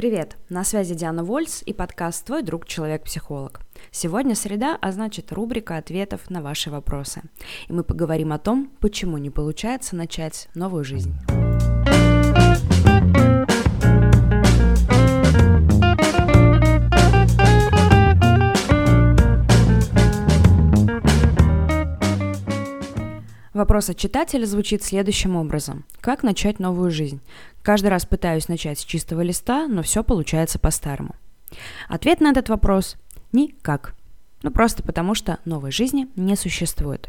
Привет! На связи Диана Вольс и подкаст «Твой друг Человек-психолог». Сегодня среда, а значит рубрика ответов на ваши вопросы. И мы поговорим о том, почему не получается начать новую жизнь. Вопрос от читателя звучит следующим образом. Как начать новую жизнь? Каждый раз пытаюсь начать с чистого листа, но все получается по-старому. Ответ на этот вопрос – никак. Ну просто потому, что новой жизни не существует.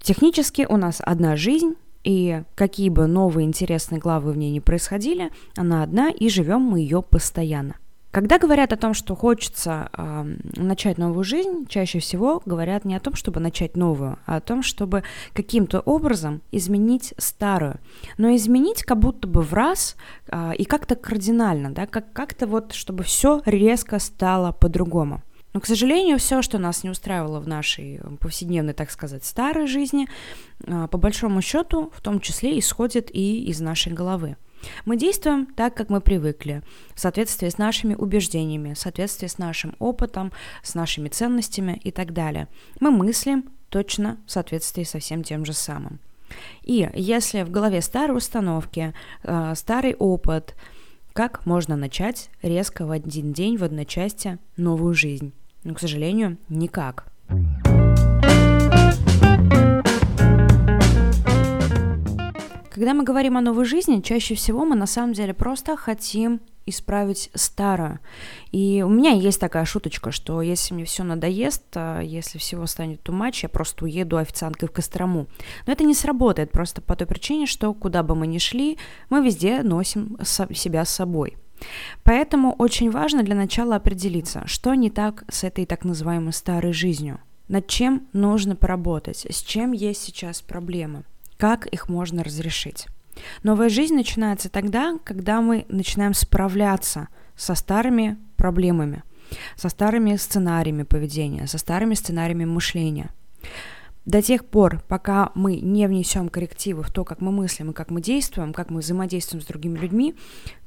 Технически у нас одна жизнь, и какие бы новые интересные главы в ней не происходили, она одна, и живем мы ее постоянно – когда говорят о том, что хочется э, начать новую жизнь, чаще всего говорят не о том, чтобы начать новую, а о том, чтобы каким-то образом изменить старую. Но изменить как будто бы в раз э, и как-то кардинально, да, как- как-то вот, чтобы все резко стало по-другому. Но, к сожалению, все, что нас не устраивало в нашей повседневной, так сказать, старой жизни, по большому счету, в том числе исходит и из нашей головы. Мы действуем так, как мы привыкли, в соответствии с нашими убеждениями, в соответствии с нашим опытом, с нашими ценностями и так далее. Мы мыслим точно в соответствии со всем тем же самым. И если в голове старые установки, э, старый опыт, как можно начать резко в один день в одночасье новую жизнь? Но, к сожалению, никак. Когда мы говорим о новой жизни, чаще всего мы на самом деле просто хотим исправить старое. И у меня есть такая шуточка, что если мне все надоест, а если всего станет too much, я просто уеду официанткой в Кострому. Но это не сработает просто по той причине, что куда бы мы ни шли, мы везде носим себя с собой. Поэтому очень важно для начала определиться, что не так с этой так называемой старой жизнью, над чем нужно поработать, с чем есть сейчас проблемы как их можно разрешить. Новая жизнь начинается тогда, когда мы начинаем справляться со старыми проблемами, со старыми сценариями поведения, со старыми сценариями мышления. До тех пор, пока мы не внесем коррективы в то, как мы мыслим и как мы действуем, как мы взаимодействуем с другими людьми,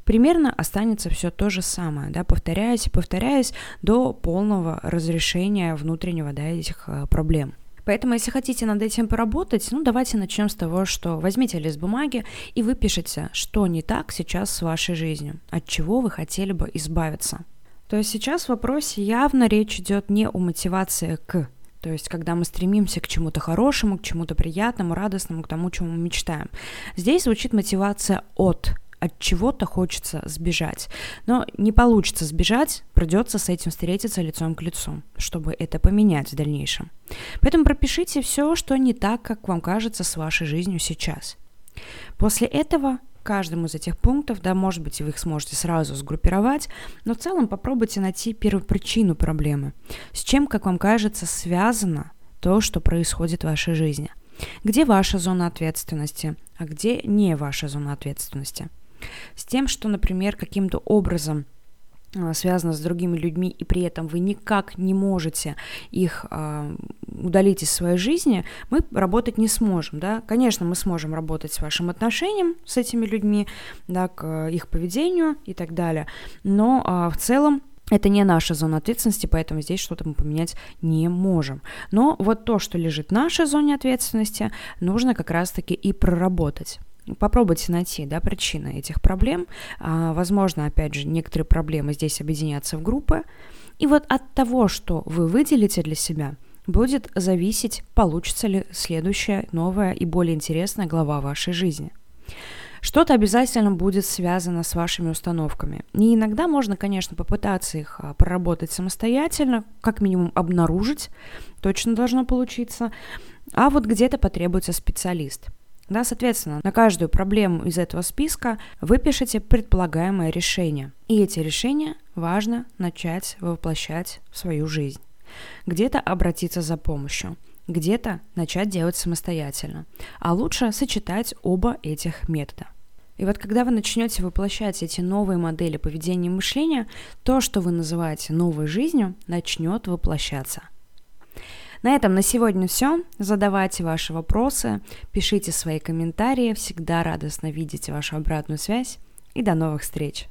примерно останется все то же самое, да, повторяясь и повторяясь до полного разрешения внутреннего да, этих э, проблем. Поэтому, если хотите над этим поработать, ну давайте начнем с того, что возьмите лист бумаги и выпишите, что не так сейчас с вашей жизнью, от чего вы хотели бы избавиться. То есть сейчас в вопросе явно речь идет не о мотивации к, то есть когда мы стремимся к чему-то хорошему, к чему-то приятному, радостному, к тому, чему мы мечтаем. Здесь звучит мотивация от, от чего-то хочется сбежать. Но не получится сбежать, придется с этим встретиться лицом к лицу, чтобы это поменять в дальнейшем. Поэтому пропишите все, что не так, как вам кажется с вашей жизнью сейчас. После этого каждому из этих пунктов, да, может быть, вы их сможете сразу сгруппировать, но в целом попробуйте найти первопричину проблемы. С чем, как вам кажется, связано то, что происходит в вашей жизни. Где ваша зона ответственности, а где не ваша зона ответственности – с тем, что, например, каким-то образом а, связано с другими людьми, и при этом вы никак не можете их э, удалить из своей жизни, мы работать не сможем, да. Конечно, мы сможем работать с вашим отношением с этими людьми, да, к их поведению и так далее, но э, в целом это не наша зона ответственности, поэтому здесь что-то мы поменять не можем. Но вот то, что лежит в нашей зоне ответственности, нужно как раз-таки и проработать. Попробуйте найти да, причины этих проблем. А, возможно, опять же, некоторые проблемы здесь объединятся в группы. И вот от того, что вы выделите для себя, будет зависеть, получится ли следующая, новая и более интересная глава вашей жизни. Что-то обязательно будет связано с вашими установками. И иногда можно, конечно, попытаться их а, проработать самостоятельно, как минимум обнаружить, точно должно получиться, а вот где-то потребуется специалист – да, соответственно, на каждую проблему из этого списка вы пишете предполагаемое решение. И эти решения важно начать воплощать в свою жизнь. Где-то обратиться за помощью, где-то начать делать самостоятельно, а лучше сочетать оба этих метода. И вот когда вы начнете воплощать эти новые модели поведения и мышления, то, что вы называете новой жизнью, начнет воплощаться. На этом на сегодня все. Задавайте ваши вопросы, пишите свои комментарии. Всегда радостно видеть вашу обратную связь. И до новых встреч!